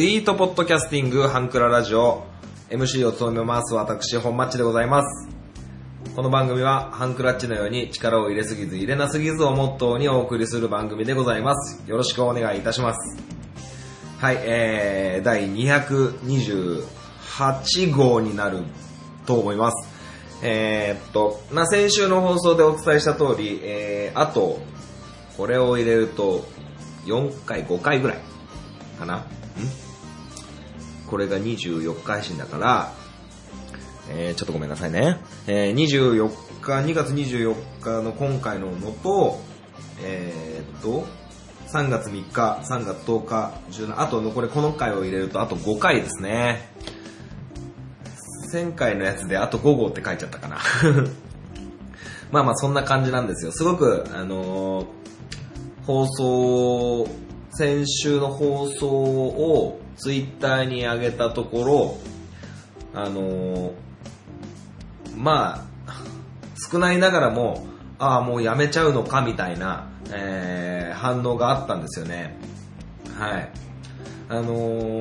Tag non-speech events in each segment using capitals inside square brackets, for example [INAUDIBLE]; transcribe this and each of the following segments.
スイートポッドキャスティングハンクララジオ。MC を務めます私本マッチでございます。この番組はハンクラッチのように力を入れすぎず入れなすぎずをモットーにお送りする番組でございます。よろしくお願いいたします。はいえー、第228号になると思います。えー、っと、まあ、先週の放送でお伝えした通り、えー、あと、これを入れると、4回、5回ぐらいかな。これが24日配信だから、えー、ちょっとごめんなさいね。えー、24日、2月24日の今回ののと、えー、っと、3月3日、3月10日、17あと残りこの回を入れるとあと5回ですね。1000回のやつであと5号って書いちゃったかな。[LAUGHS] まあまあそんな感じなんですよ。すごく、あのー放送、先週の放送をツイッターに上げたところ、あのーまあ、少ないながらも、ああ、もうやめちゃうのかみたいな、えー反応があったんですよね。はい。あの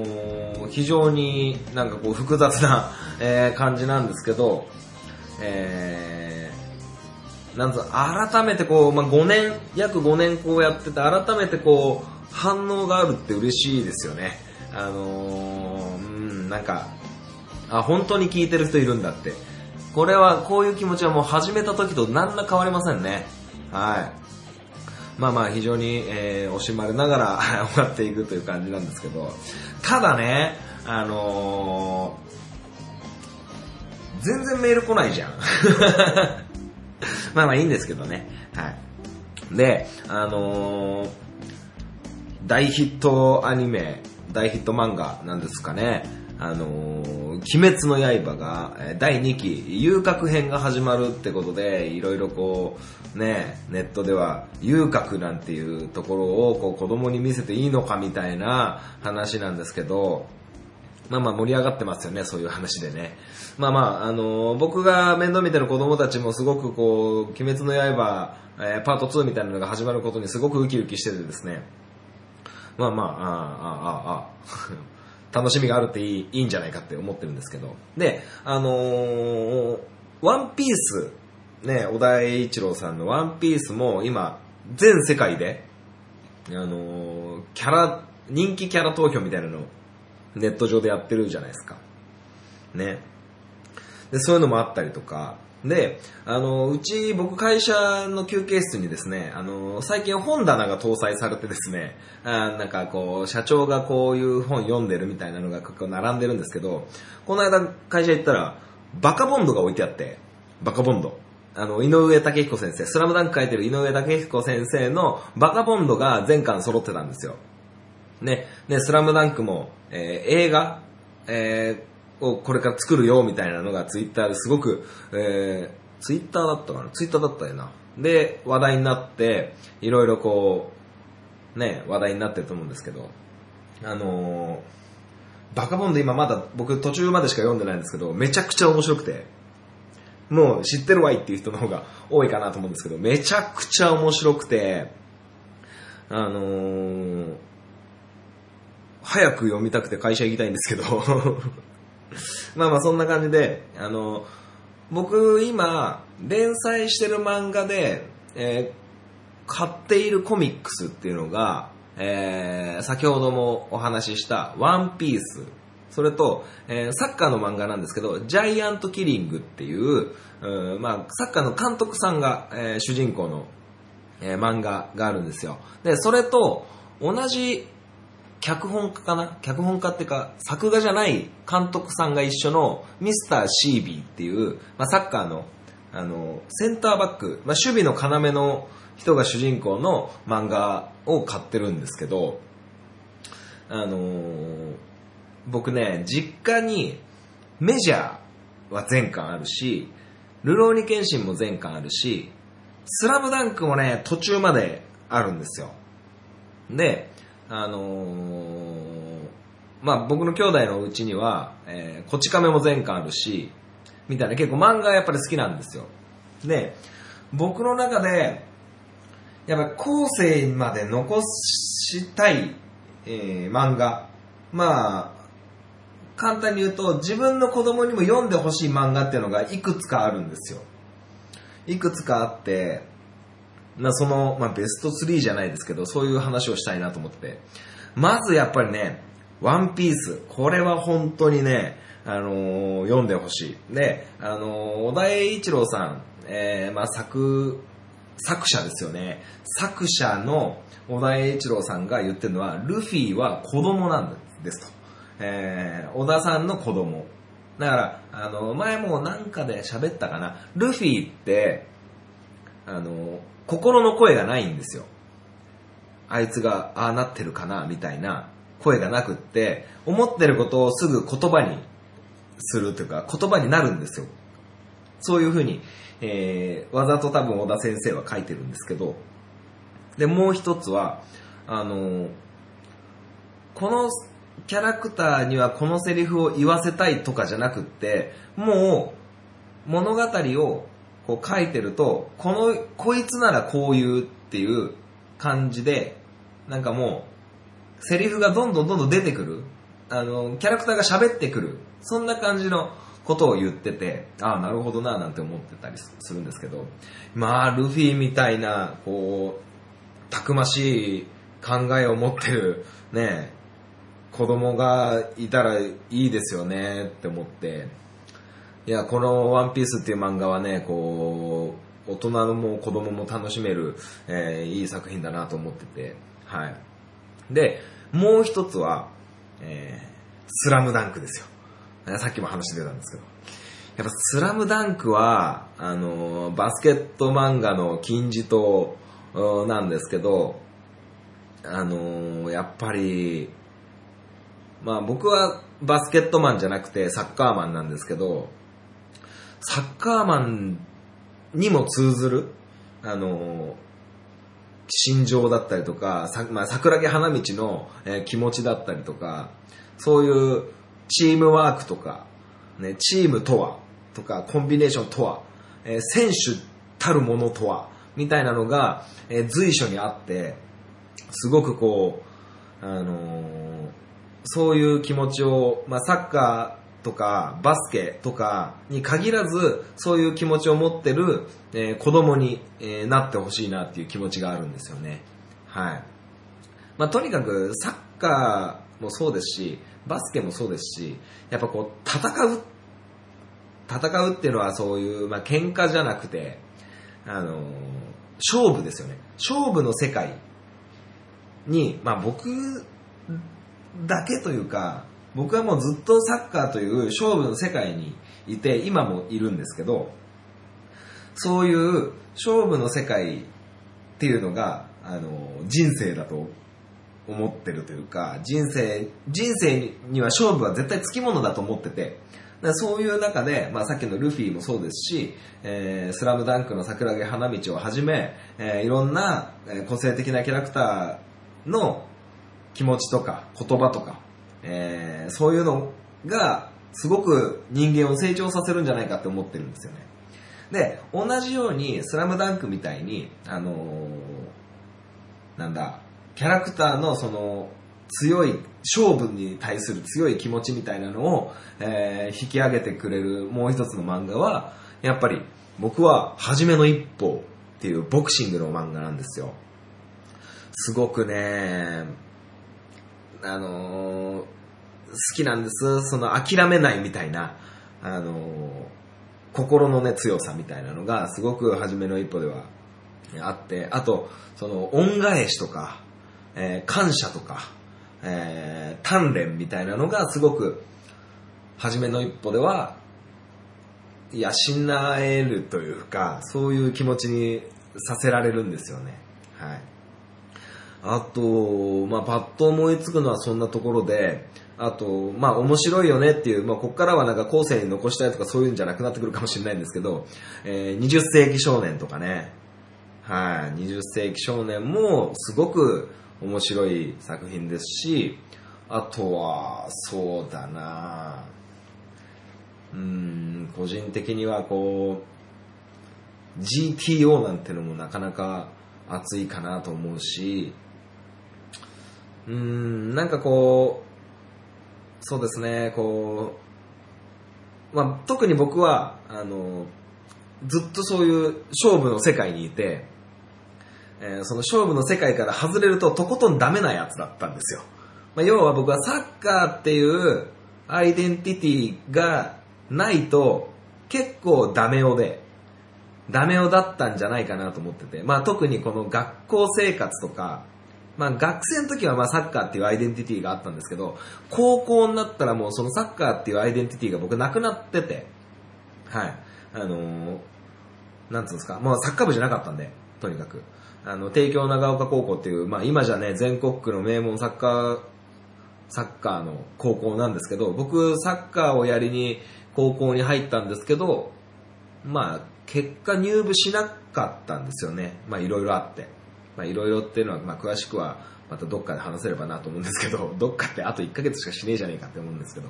ー非常になんかこう複雑な、[LAUGHS] えー感じなんですけど、えーなんぞ改めてこう、まあ、5年、約5年こうやってて、改めてこう、反応があるって嬉しいですよね。あのーうん、なんか、あ、本当に聞いてる人いるんだって。これは、こういう気持ちはもう始めた時と何ら変わりませんね。はい。まあまあ非常に、えー惜しまれながら終わっていくという感じなんですけど、ただね、あのー全然メール来ないじゃん。[LAUGHS] まあまあいいんですけどね。はい。で、あのー大ヒットアニメ、大ヒット漫画なんですかね。あのー鬼滅の刃が第2期、遊郭編が始まるってことで、いろいろこう、ね、ネットでは遊郭なんていうところをこう子供に見せていいのかみたいな話なんですけど、まあまあ盛り上がってますよね、そういう話でね。まあまあ、あのー僕が面倒見てる子供たちもすごくこう、鬼滅の刃、えーパート2みたいなのが始まることにすごくウキウキしててですね。まあまあ、ああ、ああ、ああ、[LAUGHS] 楽しみがあるっていいいいんじゃないかって思ってるんですけど。で、あのーワンピース、ね、小田栄一郎さんのワンピースも今、全世界で、あのーキャラ、人気キャラ投票みたいなのをネット上でやってるじゃないですか。ね。で、そういうのもあったりとか、で、あの、うち、僕会社の休憩室にですね、あの、最近本棚が搭載されてですね、あなんかこう、社長がこういう本読んでるみたいなのがこう並んでるんですけど、この間会社行ったら、バカボンドが置いてあって、バカボンド。あの、井上武彦先生、スラムダンク書いてる井上武彦先生のバカボンドが全巻揃ってたんですよ。ね、ね、スラムダンクも、えー映画、えーをこれから作るよみたいなのがツイッターですごく、えー、ツイッターだったかな？ツイッターだったよな。で、話題になって、いろいろこう、ね、話題になってると思うんですけど、あのーバカボンド今まだ僕途中までしか読んでないんですけど、めちゃくちゃ面白くて、もう知ってるわいっていう人の方が多いかなと思うんですけど、めちゃくちゃ面白くて、あのー早く読みたくて会社行きたいんですけど、[LAUGHS] まあまあそんな感じで、あの、僕今、連載してる漫画で、えー買っているコミックスっていうのが、えー先ほどもお話ししたワンピース、それと、えーサッカーの漫画なんですけど、ジャイアントキリングっていう、うまあ、サッカーの監督さんが、えー主人公の、えー漫画があるんですよ。で、それと同じ脚本家かな？脚本家っていうか、作画じゃない監督さんが一緒のミスターシービーっていう、まあ、サッカーの、あの、センターバック、まあ、守備の要の人が主人公の漫画を買ってるんですけど、あのー僕ね、実家にメジャーは全巻あるし、ルローニケンシンも全巻あるし、スラムダンクもね、途中まであるんですよ。で、あのーまあ僕の兄弟のうちには、えーこち亀も全巻あるし、みたいな結構漫画やっぱり好きなんですよ。で、僕の中で、やっぱ後世まで残したい、えー漫画まあ、簡単に言うと、自分の子供にも読んでほしい漫画っていうのがいくつかあるんですよ。いくつかあって、まあその、まあベスト3じゃないですけど、そういう話をしたいなと思って。まずやっぱりね、ワンピース。これは本当にね、あのー読んでほしい。で、あの小田栄一郎さん、えー、まあ作、作者ですよね。作者の小田栄一郎さんが言ってるのは、ルフィは子供なんですと。えー、小田さんの子供。だから、あの、前もなんかで喋ったかな。ルフィって、あの、心の声がないんですよ。あいつがああなってるかな、みたいな声がなくって、思ってることをすぐ言葉にするというか、言葉になるんですよ。そういうふうに、えー、わざと多分小田先生は書いてるんですけど、で、もう一つは、あの、このキャラクターにはこのセリフを言わせたいとかじゃなくって、もう物語をこう書いてると、この、こいつならこう言うっていう感じで、なんかもう、セリフがどんどんどんどん出てくる。あの、キャラクターが喋ってくる。そんな感じのことを言ってて、ああ、なるほどな、なんて思ってたりするんですけど、まあ、ルフィみたいな、こう、たくましい考えを持ってる、ね、子供がいたらいいですよねって思って、いや、このワンピースっていう漫画はね、こう、大人も子供も楽しめる、えーいい作品だなと思ってて、はい。で、もう一つは、えースラムダンクですよ。さっきも話出たんですけど。やっぱスラムダンクは、あのーバスケット漫画の金字塔なんですけど、あのーやっぱり、まあ僕はバスケットマンじゃなくてサッカーマンなんですけど、サッカーマンにも通ずる、あの、心情だったりとか、まあ、桜木花道の、えー気持ちだったりとか、そういうチームワークとか、ね、チームとは、とか、コンビネーションとは、えー選手たるものとは、みたいなのが、えー随所にあって、すごくこう、あのーそういう気持ちを、まあ、サッカーとかバスケとかに限らず、そういう気持ちを持ってる、えー子供に、えーなってほしいなっていう気持ちがあるんですよね。はい。まあ、とにかく、サッカーもそうですし、バスケもそうですし、やっぱこう、戦う、戦うっていうのはそういう、まあ、喧嘩じゃなくて、あのー勝負ですよね。勝負の世界に、まあ僕だけというか、僕はもうずっとサッカーという勝負の世界にいて、今もいるんですけど、そういう勝負の世界っていうのが、あの、人生だと思ってるというか、人生、人生には勝負は絶対つきものだと思ってて、だそういう中で、まあ、さっきのルフィもそうですし、えースラムダンクの桜木花道をはじめ、えーいろんな個性的なキャラクターの気持ちとか言葉とか、えーそういうのがすごく人間を成長させるんじゃないかって思ってるんですよね。で、同じように、スラムダンクみたいに、あのーなんだ、キャラクターのその、強い、勝負に対する強い気持ちみたいなのを、えー引き上げてくれるもう一つの漫画は、やっぱり僕は、初めの一歩っていうボクシングの漫画なんですよ。すごくね、あのー好きなんです。その諦めないみたいな、あのー心のね、強さみたいなのが、すごく初めの一歩ではあって、あと、その、恩返しとか、えー感謝とか、えー鍛錬みたいなのがすごく、初めの一歩では、養えるというか、そういう気持ちにさせられるんですよね。はい。あと、まあ、パッと思いつくのはそんなところで、あと、まあ、面白いよねっていう、まあ、ここからはなんか後世に残したいとかそういうんじゃなくなってくるかもしれないんですけど、えー20世紀少年とかね、はい、20世紀少年もすごく面白い作品ですし、あとは、そうだな。うん、個人的にはこう、GTO なんてのもなかなか熱いかなと思うし、うん、なんかこう、そうですね、こう、まあ、特に僕は、あの、ずっとそういう勝負の世界にいて、えーその勝負の世界から外れるととことんダメなやつだったんですよ。まあ、要は僕はサッカーっていうアイデンティティがないと結構ダメ男で、ダメ男だったんじゃないかなと思ってて、まあ特にこの学校生活とか、まあ学生の時はまあサッカーっていうアイデンティティがあったんですけど、高校になったらもうそのサッカーっていうアイデンティティが僕なくなってて、はい。あのーなんつうんですか、まあサッカー部じゃなかったんで、とにかく。あの、帝京長岡高校っていう、まあ今じゃね、全国区の名門サッカー、サッカーの高校なんですけど、僕、サッカーをやりに高校に入ったんですけど、まあ、結果入部しなかったんですよね。まあいろいろあって。まあいろいろっていうのは、まあ詳しくはまたどっかで話せればなと思うんですけど、[LAUGHS] どっかってあと1ヶ月しかしねえじゃねえかって思うんですけど。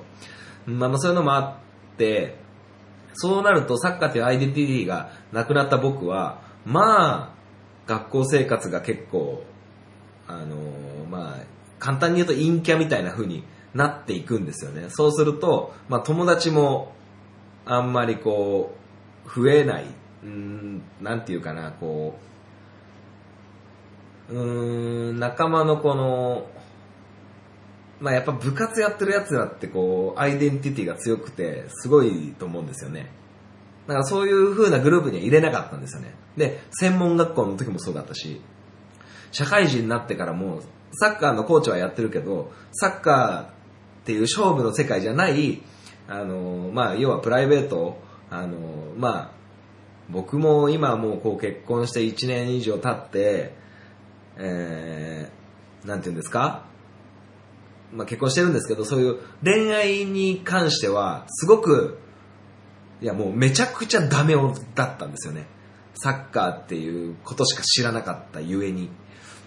まあまあそういうのもあって、そうなるとサッカーっていうアイデンティティがなくなった僕は、まあ、学校生活が結構、あのーまあ、簡単に言うと陰キャみたいな風になっていくんですよね。そうすると、まあ友達もあんまりこう、増えない、うーん、なんていうかな、こう、うーん、仲間のこの、まあやっぱ部活やってるやつらってこう、アイデンティティが強くて、すごいと思うんですよね。だからそういう風なグループには入れなかったんですよね。で、専門学校の時もそうだったし、社会人になってからも、サッカーのコーチはやってるけど、サッカーっていう勝負の世界じゃない、あの、まあ、要はプライベート、あの、まあ、僕も今もうこう結婚して1年以上経って、えー、なんて言うんですか？まあ結婚してるんですけど、そういう恋愛に関しては、すごく、いやもうめちゃくちゃダメだったんですよね。サッカーっていうことしか知らなかったゆえに。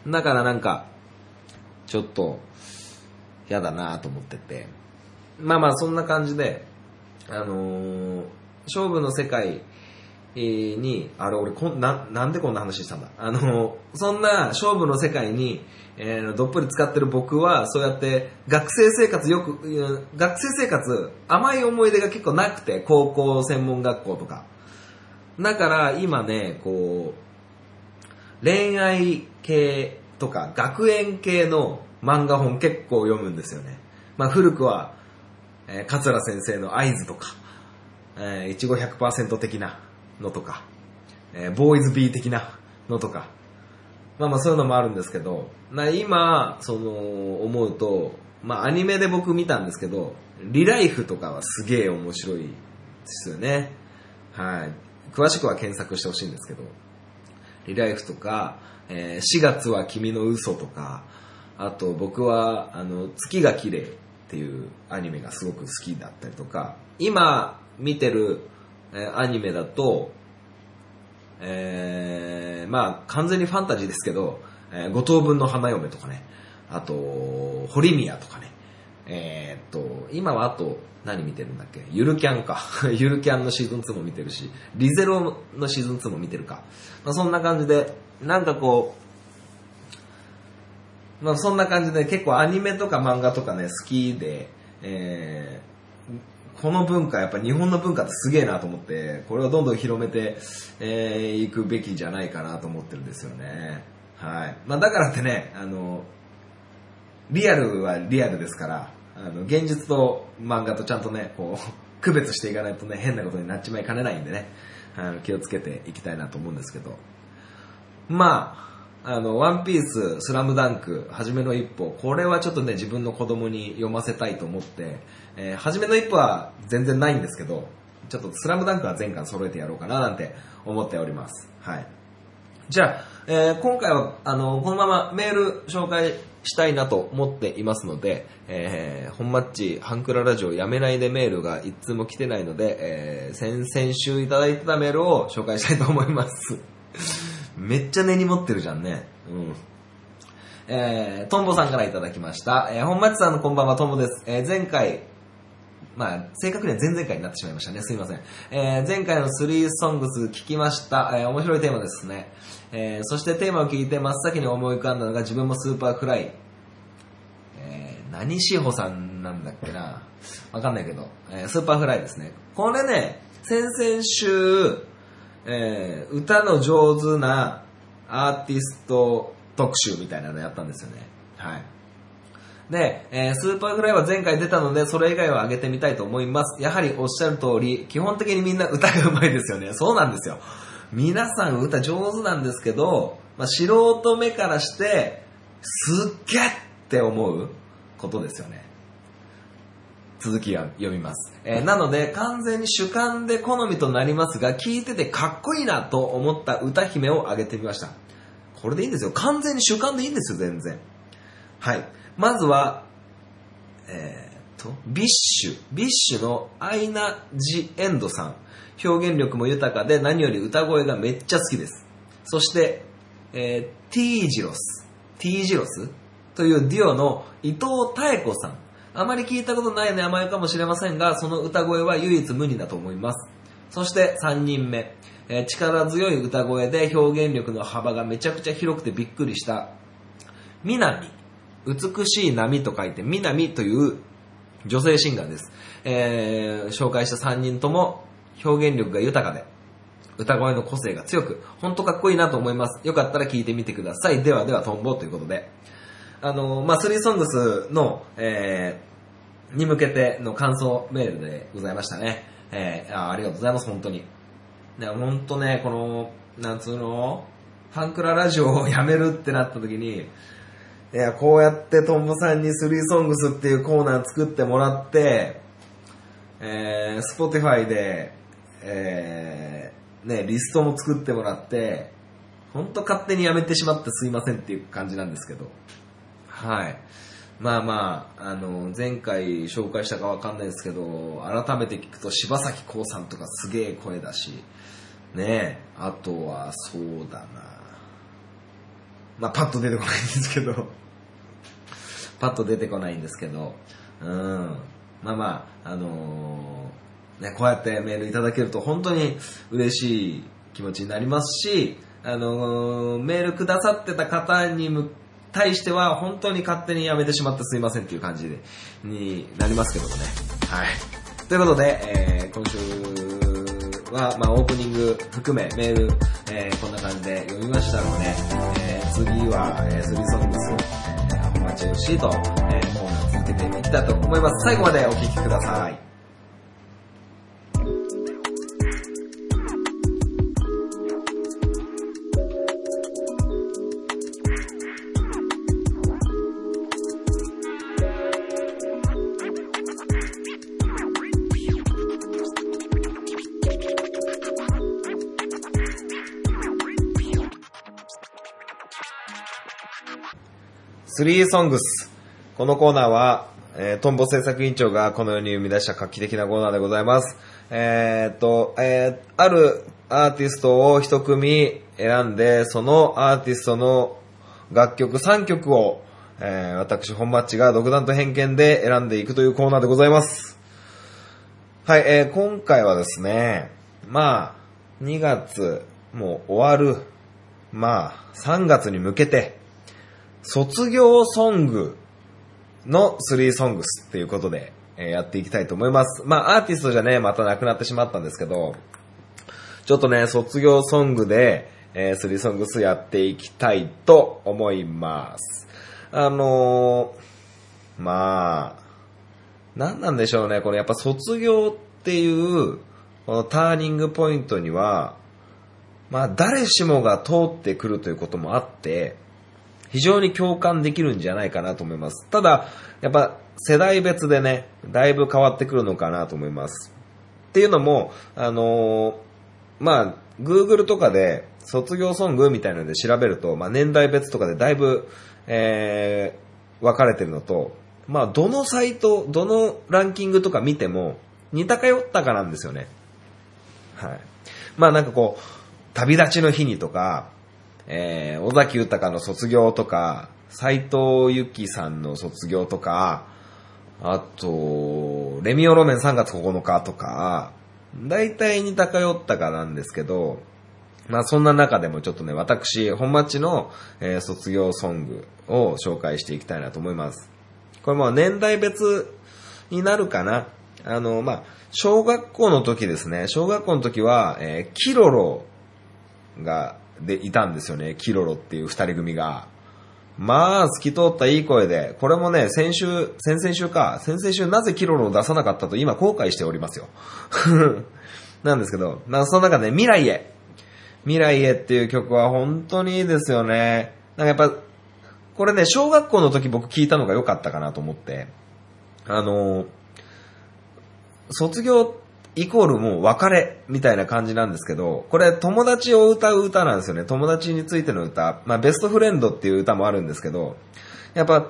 だからなんか、ちょっと、嫌だなと思ってて。まあまあそんな感じで、あのー勝負の世界に、あれ俺こんな、なんでこんな話したんだ？あのそんな勝負の世界に、えーどっぷり使ってる僕は、そうやって学生生活よく、学生生活甘い思い出が結構なくて、高校専門学校とか。だから今ね、こう、恋愛系とか学園系の漫画本結構読むんですよね。まあ古くは、えー桂先生の合図とか、えー、いちご100%的なのとか、えーボーイズビー的なのとか、まあまあそういうのもあるんですけど、な今、その、思うと、まあアニメで僕見たんですけど、リライフとかはすげえ面白いですよね。はい。詳しくは検索してほしいんですけど、リライフとか、えー4月は君の嘘とか、あと僕は、あの、月が綺麗っていうアニメがすごく好きだったりとか、今見てる、えーアニメだと、えーまあ完全にファンタジーですけど、えー五等分の花嫁とかね、あと、堀宮とかね、えーっと、今はあと何見てるんだっけ？ゆるキャンか。[LAUGHS] ゆるキャンのシーズン2も見てるし、リゼロのシーズン2も見てるか。まあ、そんな感じで、なんかこう、まあそんな感じで結構アニメとか漫画とかね、好きで、えーこの文化、やっぱ日本の文化ってすげえなと思って、これをどんどん広めてい、えーくべきじゃないかなと思ってるんですよね。はい。まあだからってね、あの、リアルはリアルですから、あの、現実と漫画とちゃんとね、こう、[LAUGHS] 区別していかないとね、変なことになっちまいかねないんでね、あの気をつけていきたいなと思うんですけど。まあ、あの、ワンピース、スラムダンク、はじめの一歩、これはちょっとね、自分の子供に読ませたいと思って、えー、はじめの一歩は全然ないんですけど、ちょっとスラムダンクは全巻揃えてやろうかななんて思っております。はい。じゃあ、えー今回は、あの、このままメール紹介したいなと思っていますので、えー、本マッチ、ハンクララジオやめないでメールが一通も来てないので、えー、先々週いただいてたメールを紹介したいと思います。[LAUGHS] めっちゃ根に持ってるじゃんね。うん。えー、トンボさんからいただきました。えー、本町さんのこんばんは、トンボです。えー、前回、まあ、正確には前々回になってしまいましたね。すいません。えー、前回の3ソングス聞きました。えー、面白いテーマですね。えー、そしてテーマを聞いて真っ先に思い浮かんだのが自分も Superfly。えー、何しほさんなんだっけな。わかんないけど、えー Superfly ですね。これね、先々週、えー歌の上手なアーティスト特集みたいなのやったんですよね。はい。で、えー Superfly は前回出たので、それ以外を上げてみたいと思います。やはりおっしゃる通り、基本的にみんな歌が上手いですよね。そうなんですよ。皆さん歌上手なんですけど、まあ、素人目からして、すっげって思うことですよね。続きは読みます。えーなので、完全に主観で好みとなりますが、聞いててかっこいいなと思った歌姫を挙げてみました。これでいいんですよ。完全に主観でいいんですよ、全然。はい。まずは、えー、と、 BiSH。BiSHのアイナ・ジ・エンドさん。表現力も豊かで何より歌声がめっちゃ好きです。そして、えー、 T字路s。T字路sというデュオの伊東妙子さん。あまり聞いたことない名前かもしれませんが、その歌声は唯一無二だと思います。そして3人目。えー力強い歌声で表現力の幅がめちゃくちゃ広くてびっくりした。南。美しい波と書いて、南という女性シンガーです。えー紹介した3人とも表現力が豊かで、歌声の個性が強く、ほんとかっこいいなと思います。よかったら聞いてみてください。ではでは、トンボということで。あのーまあ、スリーソングスの、えーに向けての感想メールでございましたね。えーあありがとうございます、本当に。ね、ほんとね、この、なんつうの、ファンクララジオをやめるってなった時に、いや、こうやってトンボさんにスリーソングスっていうコーナー作ってもらって、えー、 Spotify で、えー、ね、リストも作ってもらって、ほんと勝手にやめてしまってすいませんっていう感じなんですけど。はい。まあまあ、あの、前回紹介したかわかんないですけど、改めて聞くと柴咲コウさんとかすげえ声だし、ね、あとはそうだな。まあパッと出てこないんですけど、パッと出てこないんですけど、うん。まあまあ、あのーね、こうやってメールいただけると本当に嬉しい気持ちになりますし、あのーメールくださってた方に対しては本当に勝手にやめてしまってすいませんっていう感じでになりますけどもね。はい。ということで、えー今週は、まあ、オープニング含めメール、えーこんな感じで読みましたので、えー次は、えー、スリーソングス、えー、お待ちをしいと、えーコーナー続けていきたいと思います。最後までお聴きください。スリーソングス。このコーナーは、えートンボ制作委員長がこの世に生み出した画期的なコーナーでございます。えーっと、えーあるアーティストを一組選んで、そのアーティストの楽曲3曲を、えー私、本マッチが独断と偏見で選んでいくというコーナーでございます。はい、えー今回はですね、まあ、2月、もう終わる、まあ、3月に向けて、卒業ソングの3ソングスっていうことで、えやっていきたいと思います。まあ、アーティストじゃね、またなくなってしまったんですけど、ちょっとね、卒業ソングで、えー、3ソングスやっていきたいと思います。あのー、まあ、何なんでしょうね、これやっぱ卒業っていう、このターニングポイントには、まあ、誰しもが通ってくるということもあって、非常に共感できるんじゃないかなと思います。ただ、やっぱ世代別でね、だいぶ変わってくるのかなと思います。っていうのも、あのーまあ、Google とかで卒業ソングみたいなので調べると、まあ年代別とかでだいぶ、えー、分かれてるのと、まあどのサイト、どのランキングとか見ても似たかよったかなんですよね。はい。まあなんかこう、旅立ちの日にとか、えー、尾崎豊の卒業とか、斎藤由紀さんの卒業とか、あと、レミオロメン3月9日とか、大体似たかよったかなんですけど、まあそんな中でもちょっとね、私、本町の、えー卒業ソングを紹介していきたいなと思います。これも年代別になるかな。あの、まあ、小学校の時ですね。小学校の時は、えー、キロロが、で、いたんですよね。キロロっていう二人組が。まあ、透き通ったいい声で、これもね、先週、先々週か、先々週なぜキロロを出さなかったと今後悔しておりますよ。[LAUGHS] なんですけど、まあ、その中で、未来へ。未来へっていう曲は本当にいいですよね。なんかやっぱ、これね、小学校の時僕聞いたのが良かったかなと思って、あの、卒業イコールもう別れみたいな感じなんですけど、これ友達を歌う歌なんですよね。友達についての歌。まあベストフレンドっていう歌もあるんですけど、やっぱ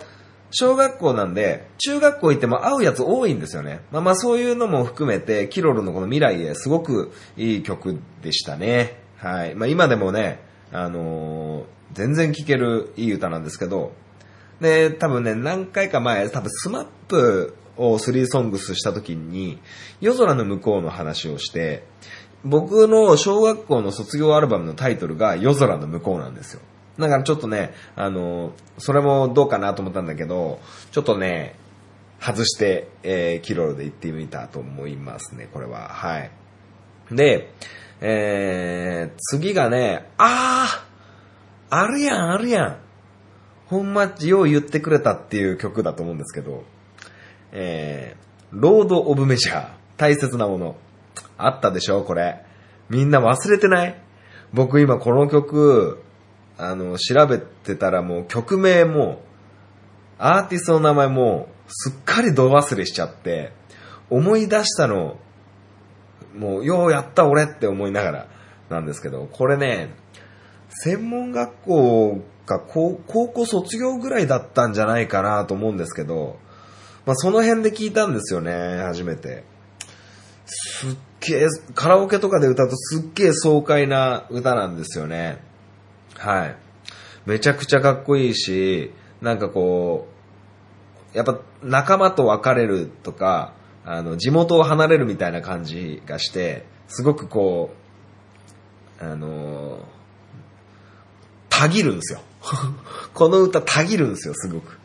小学校なんで、中学校行っても会うやつ多いんですよね。まあまあそういうのも含めて、キロロのこの未来へすごくいい曲でしたね。はい。まあ今でもね、あのー、全然聴けるいい歌なんですけど、で、多分ね、何回か前、多分 SMAP を3ソングスした時に、夜空ノムコウの話をして、僕の小学校の卒業アルバムのタイトルが夜空ノムコウなんですよ。だからちょっとね、あの、それもどうかなと思ったんだけど、ちょっとね、外して、えー、 Kiroro で行ってみたと思いますね、これは。はい。で、えー、次がね、あーあるやん、あるやん。ほんま、よう言ってくれたっていう曲だと思うんですけど、えー、ロード・オブ・メジャー、大切なもの。あったでしょ？これ。みんな忘れてない？僕今この曲、あの、調べてたらもう曲名も、アーティストの名前も、すっかり度忘れしちゃって、思い出したの、もう、ようやった俺って思いながらなんですけど、これね、専門学校か高校卒業ぐらいだったんじゃないかなと思うんですけど、まあ、その辺で聞いたんですよね、初めて。すっげえ、カラオケとかで歌うとすっげえ爽快な歌なんですよね。はい。めちゃくちゃかっこいいし、なんかこう、やっぱ仲間と別れるとか、あの、地元を離れるみたいな感じがして、すごくこう、あのたぎるんですよ。[LAUGHS] この歌たぎるんですよ、すごく。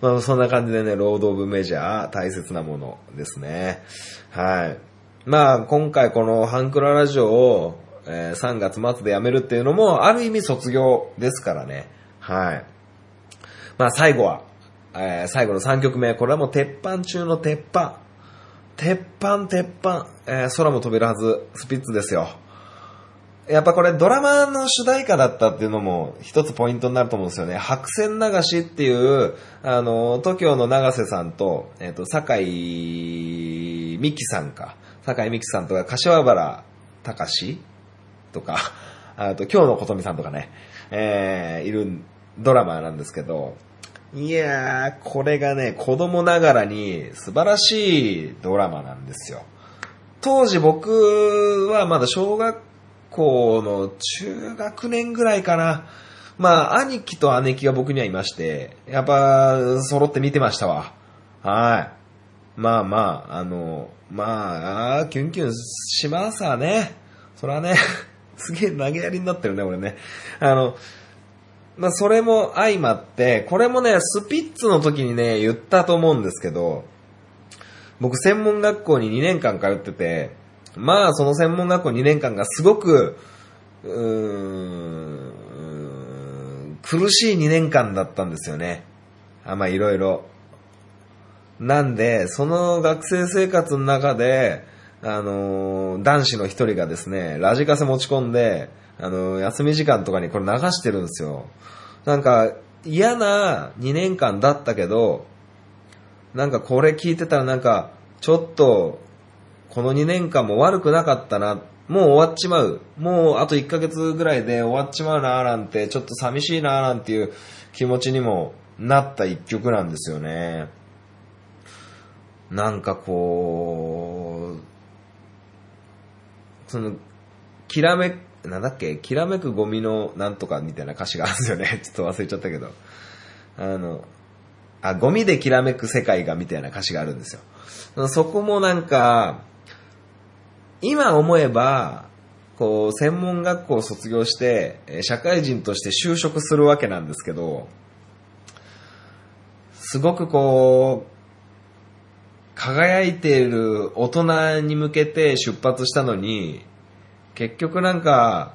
まあそんな感じでね、ロード・オブ・メジャー、大切なものですね。はい。まあ今回このハンクララジオを、えー、3月末でやめるっていうのも、ある意味卒業ですからね。はい。まあ最後は、えー、最後の3曲目、これはもう鉄板中の鉄板。鉄板、鉄板、えー、空も飛べるはず、スピッツですよ。やっぱこれドラマの主題歌だったっていうのも一つポイントになると思うんですよね。白線流しっていう、あの、TOKIO の長瀬さんと、えっ、ー、と、坂井美紀さんか。坂井美紀さんとか、柏原隆とか、[LAUGHS] あと、今日のことみさんとかね、えー、いるドラマなんですけど、いやー、これがね、子供ながらに素晴らしいドラマなんですよ。当時僕はまだ小学校の中学年ぐらいかな。まあ、兄貴と姉貴が僕にはいまして、やっぱ、揃って見てましたわ。はい。まあまあ、あの、まあ、キュンキュンしますわね。それはね、[LAUGHS] すげえ投げやりになってるね、俺ね。あの、まあ、それも相まって、これもね、スピッツの時にね、言ったと思うんですけど、僕専門学校に2年間通ってて、まあ、その専門学校2年間がすごく、苦しい2年間だったんですよね。あ、まあ、いろいろ。なんで、その学生生活の中で、あのー、男子の一人がですね、ラジカセ持ち込んで、あのー、休み時間とかにこれ流してるんですよ。なんか、嫌な2年間だったけど、なんかこれ聞いてたらなんか、ちょっとこの2年間も悪くなかったな、もう終わっちまう。もうあと1ヶ月ぐらいで終わっちまうなーなんて、ちょっと寂しいなーなんていう気持ちにもなった一曲なんですよね。なんかこう、その、きらめ、なんだっけ、きらめくゴミのなんとかみたいな歌詞があるんですよね。[LAUGHS] ちょっと忘れちゃったけど。あの、あ、ゴミできらめく世界がみたいな歌詞があるんですよ。そこもなんか、今思えば、こう、専門学校を卒業して、社会人として就職するわけなんですけど、すごくこう、輝いている大人に向けて出発したのに、結局なんか、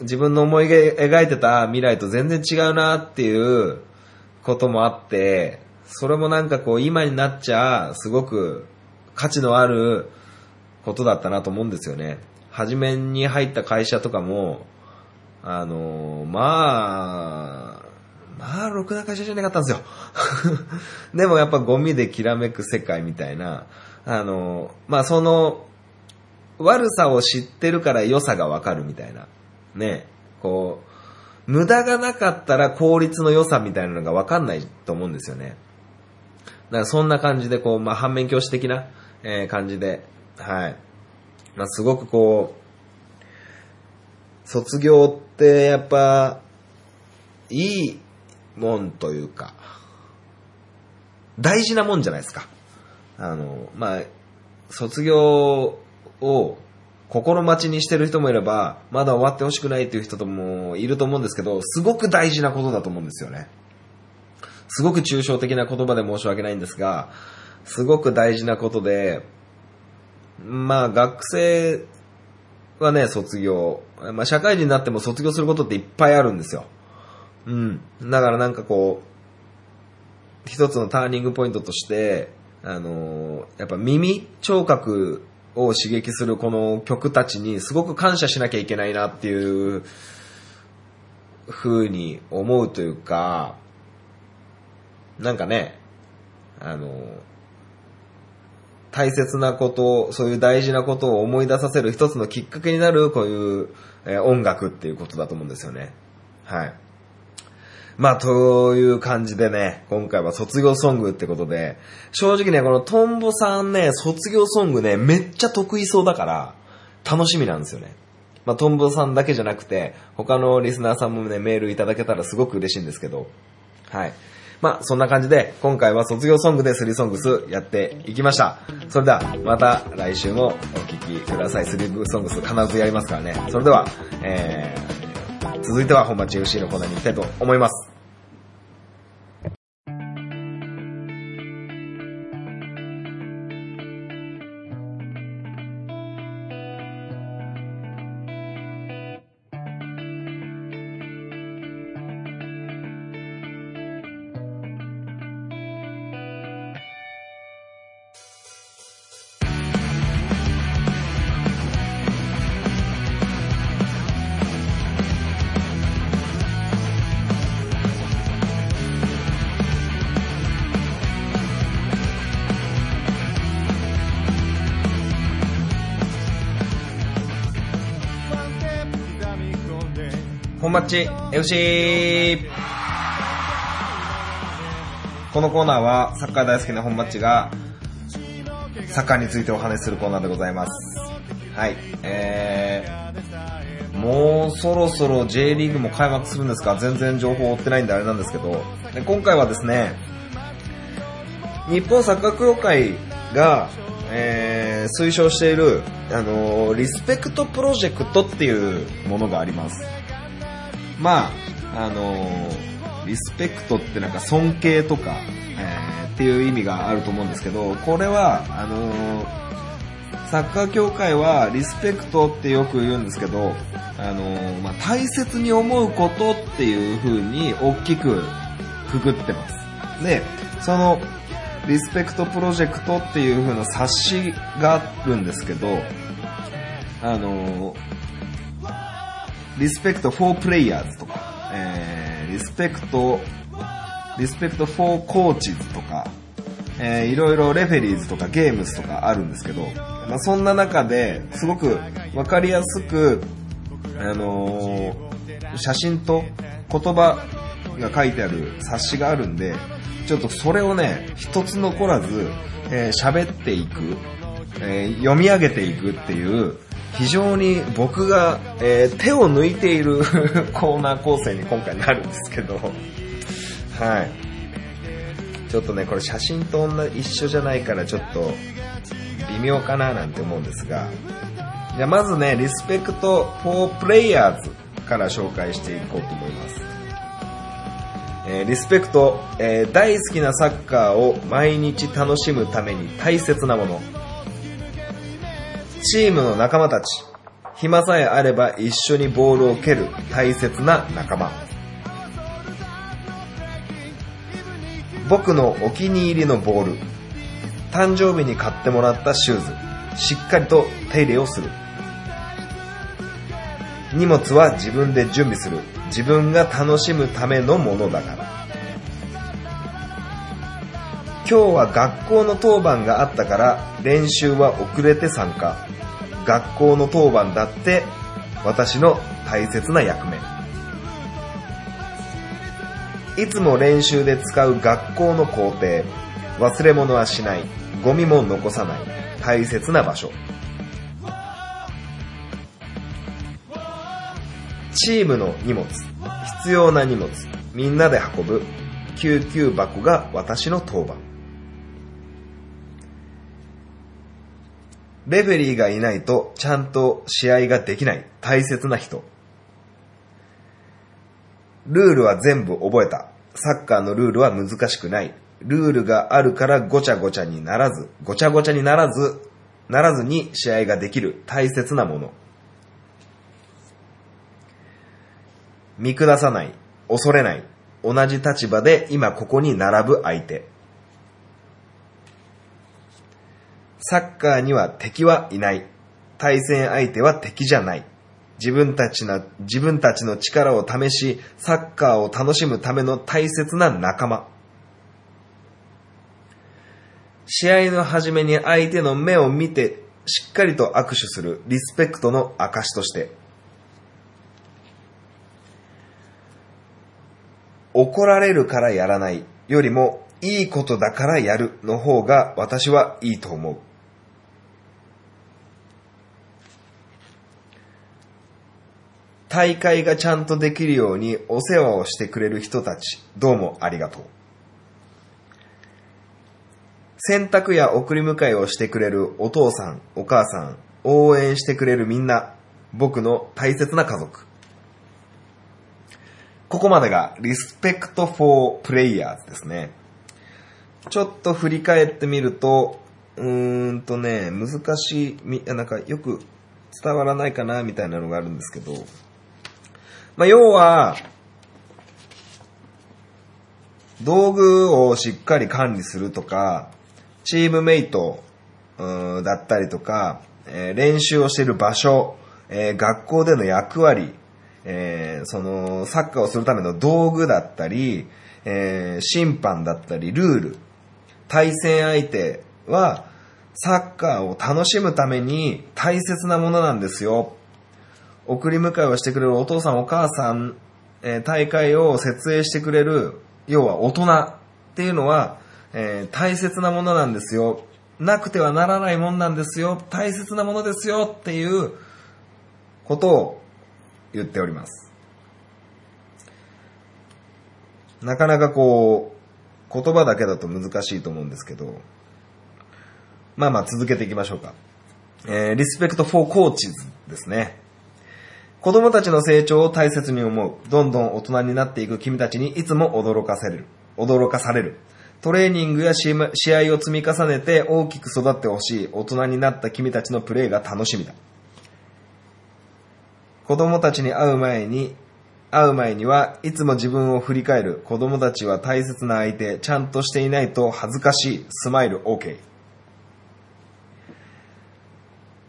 自分の思い描いてた未来と全然違うなっていうこともあって、それもなんかこう今になっちゃすごく価値のあることだったなと思うんですよね。初めに入った会社とかも、あのまあ、まあ、ろくな会社じゃなかったんですよ。[LAUGHS] でもやっぱゴミできらめく世界みたいな、あのまあその、悪さを知ってるから良さがわかるみたいな。ね、こう、無駄がなかったら効率の良さみたいなのがわかんないと思うんですよね。だからそんな感じで、こう、まあ、反面教師的な、えー感じで、はい。まあ、すごくこう、卒業ってやっぱ、いいもんというか、大事なもんじゃないですか。あの、まあ、卒業を心待ちにしてる人もいれば、まだ終わってほしくないっていう人ともいると思うんですけど、すごく大事なことだと思うんですよね。すごく抽象的な言葉で申し訳ないんですが、すごく大事なことで、まあ学生はね、卒業。まあ社会人になっても卒業することっていっぱいあるんですよ。うん。だからなんかこう、一つのターニングポイントとして、あのやっぱ耳、聴覚を刺激するこの曲たちにすごく感謝しなきゃいけないなっていう風に思うというか、なんかね、あの大切なことを、そういう大事なことを思い出させる一つのきっかけになるこういう、えー音楽っていうことだと思うんですよね。はい。まあ、という感じでね、今回は卒業ソングってことで、正直ね、このトンボさんね、卒業ソングね、めっちゃ得意そうだから、楽しみなんですよね。まあ、トンボさんだけじゃなくて、他のリスナーさんもね、メールいただけたらすごく嬉しいんですけど、はい。まあ、そんな感じで、今回は卒業ソングでスリーソングスやっていきました。それでは、また来週もお聴きください。スリーソングス必ずやりますからね。それでは、えー、続いては本町 FC のコーナーに行きたいと思います。本町 FC! このコーナーはサッカー大好きな本町がサッカーについてお話しするコーナーでございます。はい。えー、もうそろそろ J リーグも開幕するんですか？全然情報追ってないんであれなんですけど、で今回はですね、日本サッカー協会が、えー推奨している、あのーリスペクトプロジェクトっていうものがあります。まあ、あのーリスペクトってなんか尊敬とか、えーっていう意味があると思うんですけど、これは、あのーサッカー協会はリスペクトってよく言うんですけど、あのーまあ、大切に思うことっていう風に大きくくくってます。で、そのリスペクトプロジェクトっていう風な冊子があるんですけど、あのーリスペクト for players とか、えー、リスペクト、リスペクト for coaches とか、えー、いろいろレフェリーズとかゲームズとかあるんですけど、まあ、そんな中ですごくわかりやすく、あのー写真と言葉が書いてある冊子があるんで、ちょっとそれをね、一つ残らず、えー喋っていく、えー読み上げていくっていう、非常に僕が、えー手を抜いている [LAUGHS] コーナー構成に今回なるんですけど、はい。ちょっとね、これ写真と同じ一緒じゃないからちょっと微妙かななんて思うんですが、じゃあまずね、リスペクト for players から紹介していこうと思います。えーリスペクト、えー大好きなサッカーを毎日楽しむために大切なもの。チームの仲間たち。暇さえあれば一緒にボールを蹴る大切な仲間。僕のお気に入りのボール。誕生日に買ってもらったシューズ。しっかりと手入れをする。荷物は自分で準備する。自分が楽しむためのものだから。今日は学校の当番があったから練習は遅れて参加。学校の当番だって私の大切な役目。いつも練習で使う学校の校庭。忘れ物はしない。ゴミも残さない。大切な場所。チームの荷物。必要な荷物。みんなで運ぶ。救急箱が私の当番。レフェリーがいないとちゃんと試合ができない大切な人。ルールは全部覚えた。サッカーのルールは難しくない。ルールがあるからごちゃごちゃにならず、ごちゃごちゃにならず、ならずに試合ができる大切なもの。見下さない、恐れない、同じ立場で今ここに並ぶ相手。サッカーには敵はいない。対戦相手は敵じゃない。自分たちの、自分たちの力を試し、サッカーを楽しむための大切な仲間。試合の初めに相手の目を見て、しっかりと握手するリスペクトの証として。怒られるからやらないよりも、いいことだからやるの方が私はいいと思う。大会がちゃんとできるようにお世話をしてくれる人たち、どうもありがとう。洗濯や送り迎えをしてくれるお父さん、お母さん、応援してくれるみんな、僕の大切な家族。ここまでが Respect for Players ですね。ちょっと振り返ってみると、うーんとね、難しい、なんかよく伝わらないかなみたいなのがあるんですけど、まあ、要は、道具をしっかり管理するとか、チームメイトだったりとか、え練習をしている場所、え学校での役割、えその、サッカーをするための道具だったり、え審判だったり、ルール、対戦相手は、サッカーを楽しむために大切なものなんですよ。送り迎えをしてくれるお父さんお母さん、えー大会を設営してくれる、要は大人っていうのは、えー大切なものなんですよ。なくてはならないもんなんですよ。大切なものですよっていうことを言っております。なかなかこう、言葉だけだと難しいと思うんですけど、まあまあ続けていきましょうか。えー、リスペクト for coaches ですね。子供たちの成長を大切に思う。どんどん大人になっていく君たちにいつも驚かされる。驚かされる。トレーニングや試合試合を積み重ねて大きく育ってほしい。大人になった君たちのプレーが楽しみだ。子供たちに会う前に、会う前にはいつも自分を振り返る。子供たちは大切な相手。ちゃんとしていないと恥ずかしい。スマイル OK。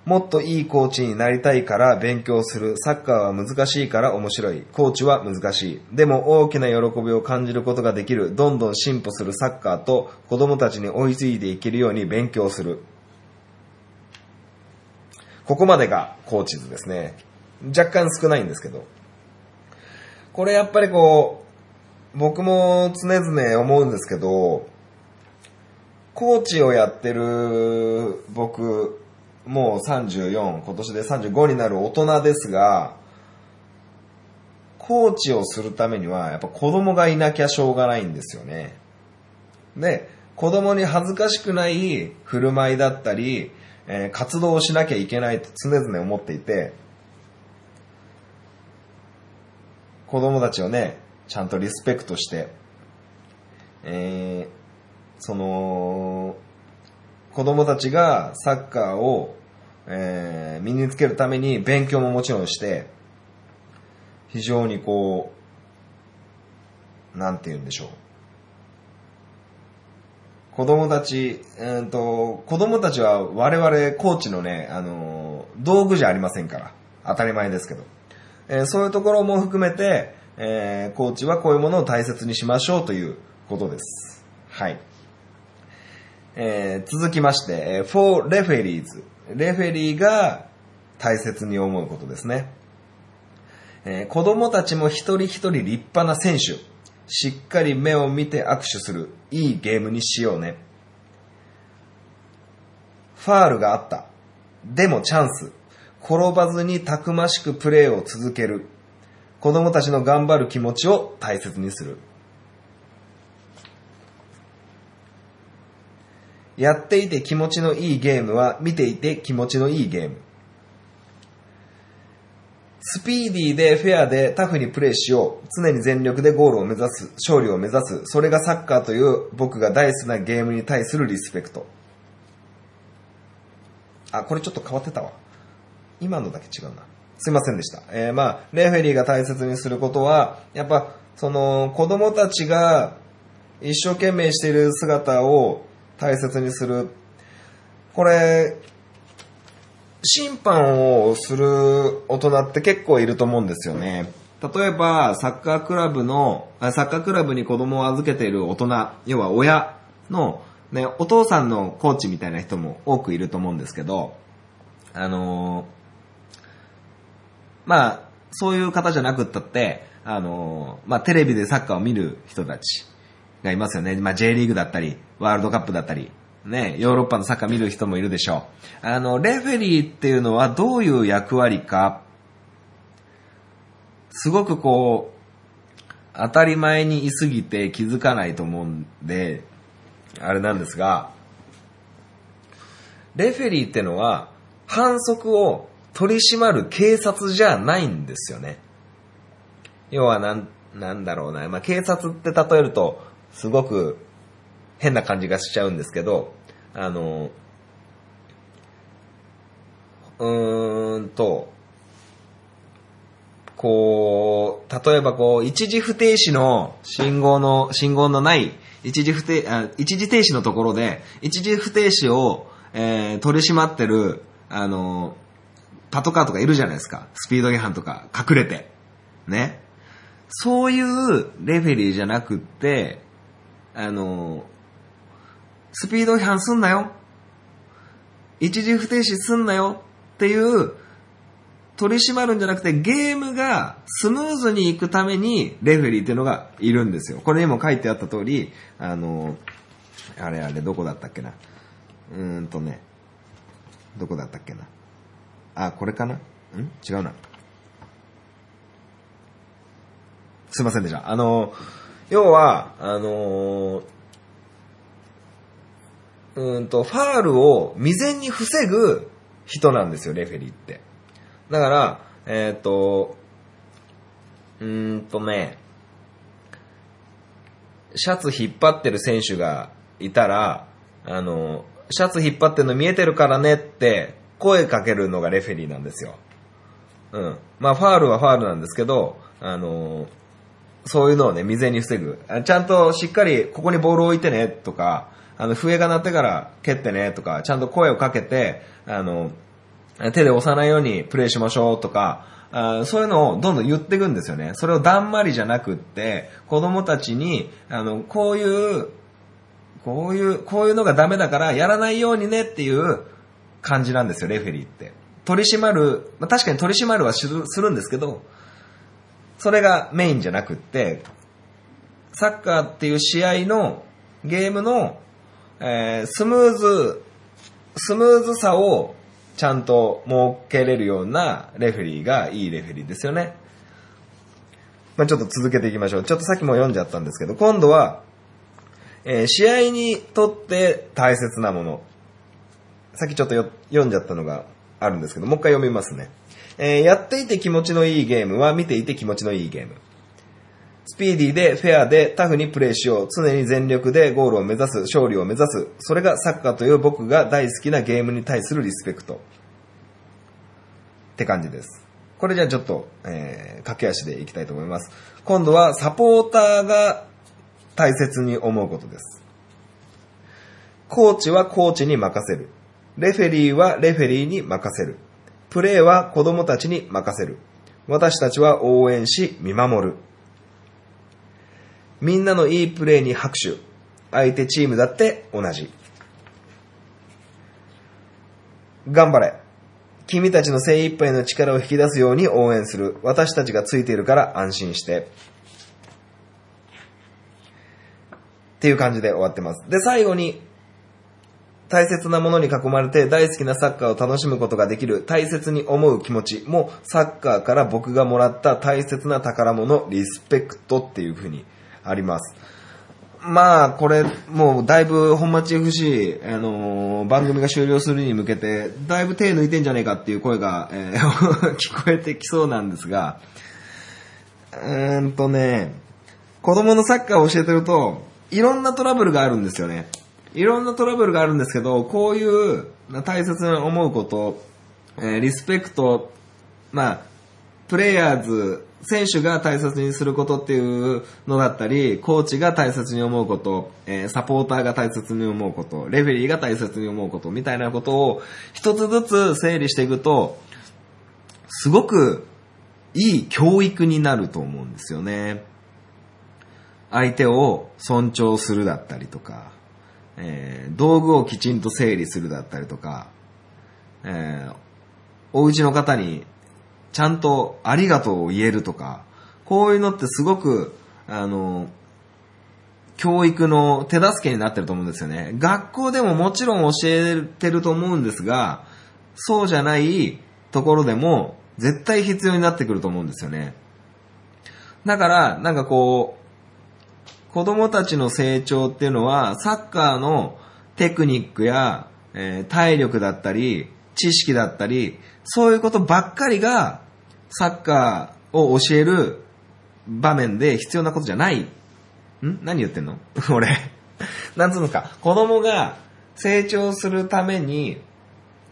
もっといいコーチになりたいから勉強する。サッカーは難しいから面白い。コーチは難しい。でも大きな喜びを感じることができる。どんどん進歩するサッカーと子供たちに追いついていけるように勉強する。ここまでがコーチ図ですね。若干少ないんですけど。これやっぱりこう、僕も常々思うんですけど、コーチをやってる僕、もう34、今年で35になる大人ですが、コーチをするためには、やっぱ子供がいなきゃしょうがないんですよね。で、子供に恥ずかしくない振る舞いだったり、えー活動をしなきゃいけないと常々思っていて、子供たちをね、ちゃんとリスペクトして、えー、その、子供たちがサッカーを、えー、身につけるために勉強ももちろんして、非常にこう、なんて言うんでしょう。子供たち、えー、と、子供たちは我々コーチのね、あの道具じゃありませんから。当たり前ですけど。えーそういうところも含めて、えーコーチはこういうものを大切にしましょうということです。はい。えー続きまして、for referees。レフェリーが大切に思うことですね。えー子供たちも一人一人立派な選手。しっかり目を見て握手する。いいゲームにしようね。ファールがあった。でもチャンス。転ばずにたくましくプレーを続ける。子供たちの頑張る気持ちを大切にする。やっていて気持ちのいいゲームは見ていて気持ちのいいゲーム。スピーディーでフェアでタフにプレーしよう。常に全力でゴールを目指す。勝利を目指す。それがサッカーという僕が大好きなゲームに対するリスペクト。あ、これちょっと変わってたわ。今のだけ違うな。すいませんでした。えーまあ、レフェリーが大切にすることは、やっぱ、その、子供たちが一生懸命している姿を大切にする。これ、審判をする大人って結構いると思うんですよね。例えば、サッカークラブの、サッカークラブに子供を預けている大人、要は親の、ね、お父さんのコーチみたいな人も多くいると思うんですけど、あのまあ、そういう方じゃなくったって、あのまあ、テレビでサッカーを見る人たちがいますよね。まあ、J リーグだったり、ワールドカップだったり、ね、ヨーロッパのサッカー見る人もいるでしょう。あの、レフェリーっていうのはどういう役割か、すごくこう、当たり前にいすぎて気づかないと思うんで、あれなんですが、レフェリーってのは反則を取り締まる警察じゃないんですよね。要はなん、なんだろうな。まあ、警察って例えると、すごく変な感じがしちゃうんですけど、あの、うーんと、こう、例えばこう、一時不停止の信号の、信号のない、一時不停、あ一時停止のところで、一時不停止を、えー取り締まってる、あの、パトカーとかいるじゃないですか。スピード違反とか隠れて。ね。そういうレフェリーじゃなくって、あの、スピード違反すんなよ。一時不停止すんなよっていう、取り締まるんじゃなくてゲームがスムーズにいくためにレフェリーっていうのがいるんですよ。これにも書いてあった通り、あの、あれあれどこだったっけな。うーんとね、どこだったっけな。あ、これかなん？違うな。すいませんでした。あの、要は、あのうーんと、ファールを未然に防ぐ人なんですよ、レフェリーって。だから、えっ、と、うーんとね、シャツ引っ張ってる選手がいたら、あの、シャツ引っ張ってるの見えてるからねって声かけるのがレフェリーなんですよ。うん。まあ、ファールはファールなんですけど、あの、そういうのをね、未然に防ぐ。ちゃんとしっかりここにボールを置いてねとか、あの、笛が鳴ってから蹴ってねとか、ちゃんと声をかけて、あの、手で押さないようにプレイしましょうとか、あそういうのをどんどん言っていくんですよね。それをだんまりじゃなくって、子供たちに、あの、こういう、こういう、こういうのがダメだからやらないようにねっていう感じなんですよ、レフェリーって。取り締まる、ま、確かに取り締まるはするんですけど、それがメインじゃなくって、サッカーっていう試合のゲームの、えースムーズ、スムーズさをちゃんと設けれるようなレフェリーがいいレフェリーですよね。まあ、ちょっと続けていきましょう。ちょっとさっきも読んじゃったんですけど、今度は、えー試合にとって大切なもの。さっきちょっと読んじゃったのがあるんですけど、もう一回読みますね。えーやっていて気持ちのいいゲームは見ていて気持ちのいいゲーム。スピーディーでフェアでタフにプレーしよう。常に全力でゴールを目指す、勝利を目指す。それがサッカーという僕が大好きなゲームに対するリスペクト。って感じです。これじゃあちょっと、えー、駆け足でいきたいと思います。今度はサポーターが大切に思うことです。コーチはコーチに任せる。レフェリーはレフェリーに任せる。プレーは子供たちに任せる。私たちは応援し見守る。みんなのいいプレーに拍手。相手チームだって同じ。頑張れ。君たちの精一杯の力を引き出すように応援する。私たちがついているから安心して。っていう感じで終わってます。で、最後に、大切なものに囲まれて大好きなサッカーを楽しむことができる大切に思う気持ちもサッカーから僕がもらった大切な宝物リスペクトっていう風にあります。まあ、これ、もう、だいぶ、本町 FC、あのー番組が終了するに向けて、だいぶ手抜いてんじゃねえかっていう声が、えー [LAUGHS] 聞こえてきそうなんですが、うーんとね、子供のサッカーを教えてると、いろんなトラブルがあるんですよね。いろんなトラブルがあるんですけど、こういう大切に思うこと、えーリスペクト、まあ、プレイヤーズ、選手が大切にすることっていうのだったり、コーチが大切に思うこと、えーサポーターが大切に思うこと、レフェリーが大切に思うこと、みたいなことを一つずつ整理していくと、すごくいい教育になると思うんですよね。相手を尊重するだったりとか、えー道具をきちんと整理するだったりとか、えーお家の方にちゃんとありがとうを言えるとか、こういうのってすごく、あの、教育の手助けになってると思うんですよね。学校でももちろん教えてると思うんですが、そうじゃないところでも絶対必要になってくると思うんですよね。だから、なんかこう、子供たちの成長っていうのは、サッカーのテクニックや、えー体力だったり、知識だったり、そういうことばっかりが、サッカーを教える場面で必要なことじゃない。ん？何言ってんの？[LAUGHS] 俺。なんつうのか、子供が成長するために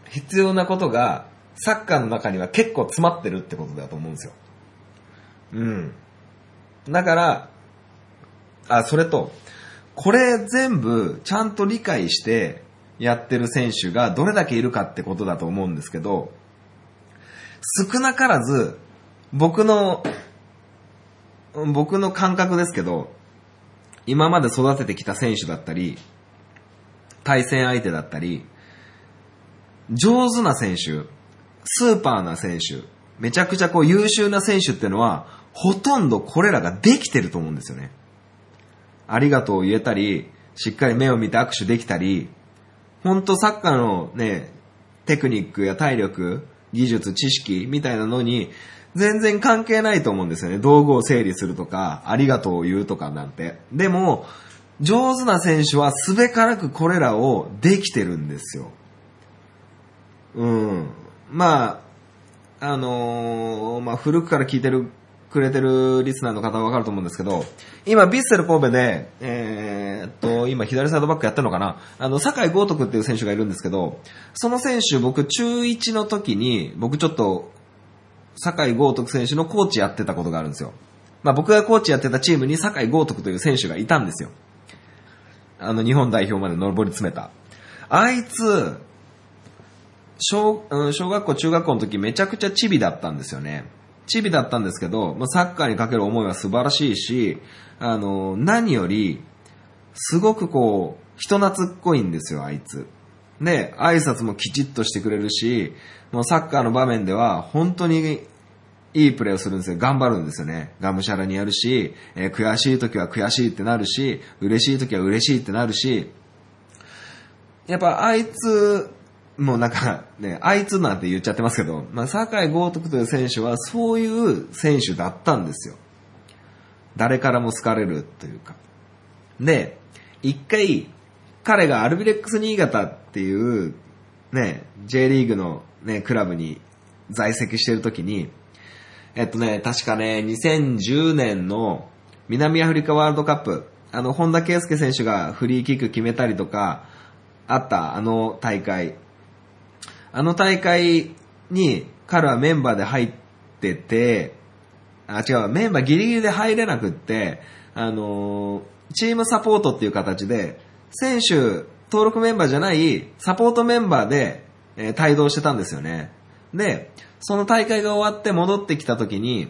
必要なことが、サッカーの中には結構詰まってるってことだと思うんですよ。うん。だから、あ、それと、これ全部ちゃんと理解してやってる選手がどれだけいるかってことだと思うんですけど、少なからず、僕の、僕の感覚ですけど、今まで育ててきた選手だったり、対戦相手だったり、上手な選手、スーパーな選手、めちゃくちゃこう優秀な選手っていうのは、ほとんどこれらができてると思うんですよね。ありがとうを言えたり、しっかり目を見て握手できたり、ほんとサッカーのね、テクニックや体力、技術、知識みたいなのに、全然関係ないと思うんですよね。道具を整理するとか、ありがとうを言うとかなんて。でも、上手な選手はすべからくこれらをできてるんですよ。うん。まあ、あのーまあ、古くから聞いてる、くれてるリスナーの方はわかると思うんですけど、今、ビッセル神戸で、えーっと、今、左サイドバックやってるのかな？あの、酒井豪徳っていう選手がいるんですけど、その選手、僕、中1の時に、僕ちょっと、酒井豪徳選手のコーチやってたことがあるんですよ。まあ、僕がコーチやってたチームに酒井豪徳という選手がいたんですよ。あの、日本代表まで上り詰めた。あいつ、小、小学校、中学校の時めちゃくちゃチビだったんですよね。チビだったんですけど、まあ、サッカーにかける思いは素晴らしいし、あの、何より、すごくこう、人懐っこいんですよ、あいつ。で、挨拶もきちっとしてくれるし、もうサッカーの場面では本当にいいプレーをするんですよ。頑張るんですよね。がむしゃらにやるし、えー悔しい時は悔しいってなるし、嬉しい時は嬉しいってなるし、やっぱあいつ、もうなんかね、あいつなんて言っちゃってますけど、まあ、坂井豪徳という選手はそういう選手だったんですよ。誰からも好かれるというか。で、一回、彼がアルビレックス新潟っていう、ね、J リーグのね、クラブに在籍してる時に、えっとね、確かね、2010年の南アフリカワールドカップ、あの、本田圭佑選手がフリーキック決めたりとか、あったあの大会。あの大会に彼はメンバーで入ってて、あ、違う、メンバーギリギリで入れなくって、あのー、チームサポートっていう形で、選手、登録メンバーじゃないサポートメンバーで、えー、帯同してたんですよね。で、その大会が終わって戻ってきた時に、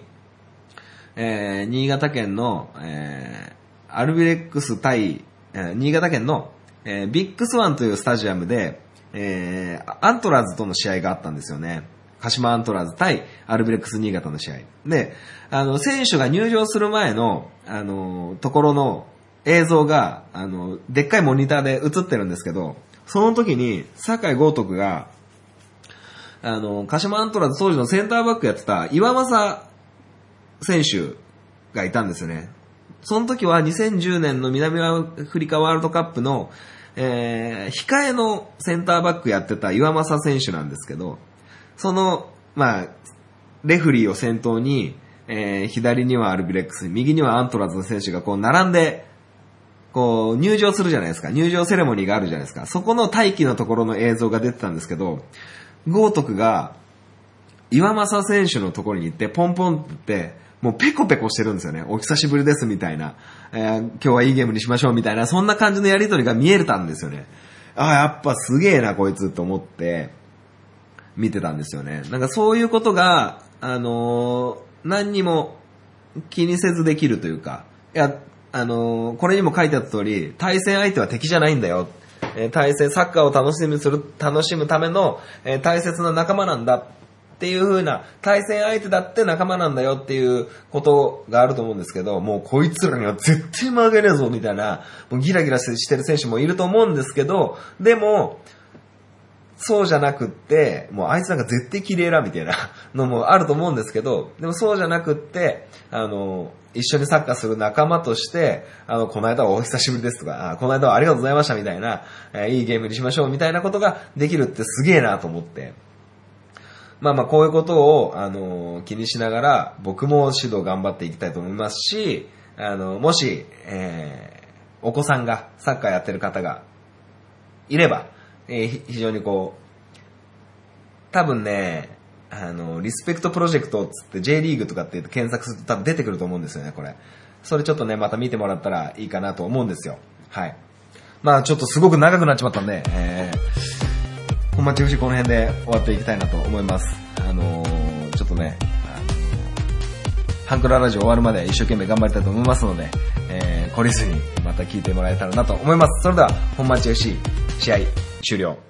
えー、新潟県の、えー、アルビレックス対、えー、新潟県の、えー、ビッグスワンというスタジアムで、えー、アントラーズとの試合があったんですよね。鹿島アントラーズ対アルビレックス新潟の試合。で、あの、選手が入場する前の、あの、ところの映像が、あの、でっかいモニターで映ってるんですけど、その時に、酒井高徳が、あの、鹿島アントラーズ当時のセンターバックやってた岩政選手がいたんですよね。その時は2010年の南アフリカワールドカップの、えー、控えのセンターバックやってた岩政選手なんですけど、その、まあ、レフリーを先頭に、えー、左にはアルビレックス、右にはアントラーズの選手がこう並んで、こう入場するじゃないですか。入場セレモニーがあるじゃないですか。そこの待機のところの映像が出てたんですけど、豪徳が岩政選手のところに行ってポンポンって言って、もうペコペコしてるんですよね。お久しぶりですみたいな。えー、今日はいいゲームにしましょうみたいな、そんな感じのやりとりが見えたんですよね。ああ、やっぱすげえなこいつと思って見てたんですよね。なんかそういうことが、あのー、何にも気にせずできるというか、いや、あのー、これにも書いてあった通り、対戦相手は敵じゃないんだよ。えー、対戦、サッカーを楽しみする、楽しむための、えー、大切な仲間なんだ。っていう風な、対戦相手だって仲間なんだよっていうことがあると思うんですけど、もうこいつらには絶対負けねえぞみたいな、もうギラギラしてる選手もいると思うんですけど、でも、そうじゃなくって、もうあいつなんか絶対綺麗だみたいなのもあると思うんですけど、でもそうじゃなくって、あの、一緒にサッカーする仲間として、あの、この間はお久しぶりですとか、この間はありがとうございましたみたいな、えー、いいゲームにしましょうみたいなことができるってすげえなと思って。まあまあこういうことを、あの、気にしながら、僕も指導頑張っていきたいと思いますし、あの、もし、えー、お子さんがサッカーやってる方がいれば、えー、非常にこう、多分ね、あの、リスペクトプロジェクトつって J リーグとかって検索すると多分出てくると思うんですよね、これ。それちょっとね、また見てもらったらいいかなと思うんですよ。はい。まあちょっとすごく長くなっちまったんで、えー、本町 FC この辺で終わっていきたいなと思います。あのー、ちょっとね、ハンクララジオ終わるまで一生懸命頑張りたいと思いますので、えー、懲りずにまた聞いてもらえたらなと思います。それでは、本町 FC 試合終了。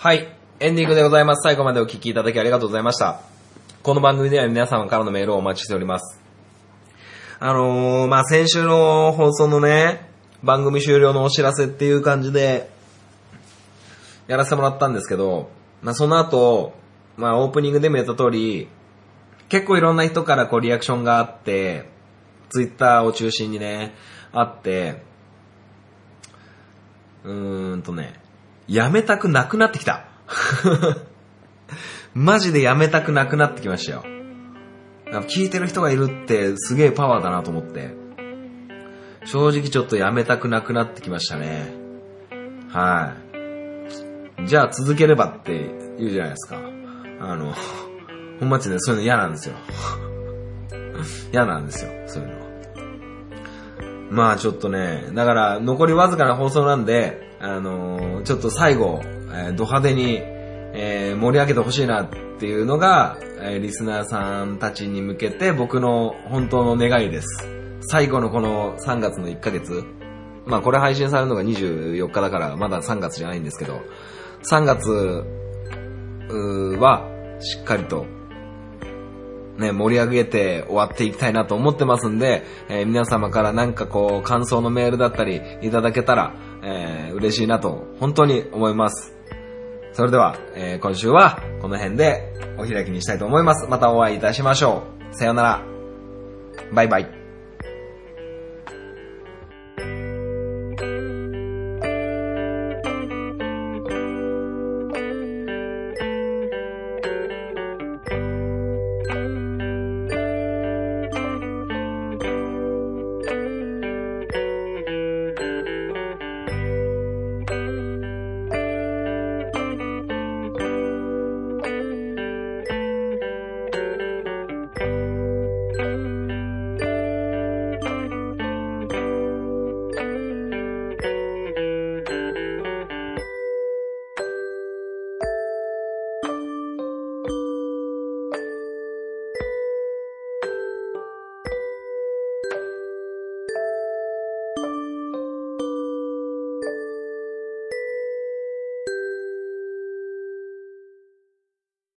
はい。エンディングでございます。最後までお聞きいただきありがとうございました。この番組では皆様からのメールをお待ちしております。あのー、まあ、先週の放送のね、番組終了のお知らせっていう感じで、やらせてもらったんですけど、まあ、その後、まあ、オープニングでも言った通り、結構いろんな人からこうリアクションがあって、ツイッターを中心にね、あって、うーんとね、やめたくなくなってきた。[LAUGHS] マジでやめたくなくなってきましたよ。聞いてる人がいるってすげえパワーだなと思って。正直ちょっとやめたくなくなってきましたね。はい。じゃあ続ければって言うじゃないですか。あの、本町でそういうの嫌なんですよ。[LAUGHS] 嫌なんですよ、そういうの。まあちょっとね、だから残りわずかな放送なんで、あのー、ちょっと最後、えー、ド派手に、えー、盛り上げてほしいなっていうのが、え、リスナーさんたちに向けて僕の本当の願いです。最後のこの3月の1ヶ月、まあこれ配信されるのが24日だからまだ3月じゃないんですけど、3月はしっかりとね、盛り上げて終わっていきたいなと思ってますんで、えー、皆様からなんかこう、感想のメールだったりいただけたら、えー、嬉しいなと、本当に思います。それでは、えー、今週はこの辺でお開きにしたいと思います。またお会いいたしましょう。さようなら。バイバイ。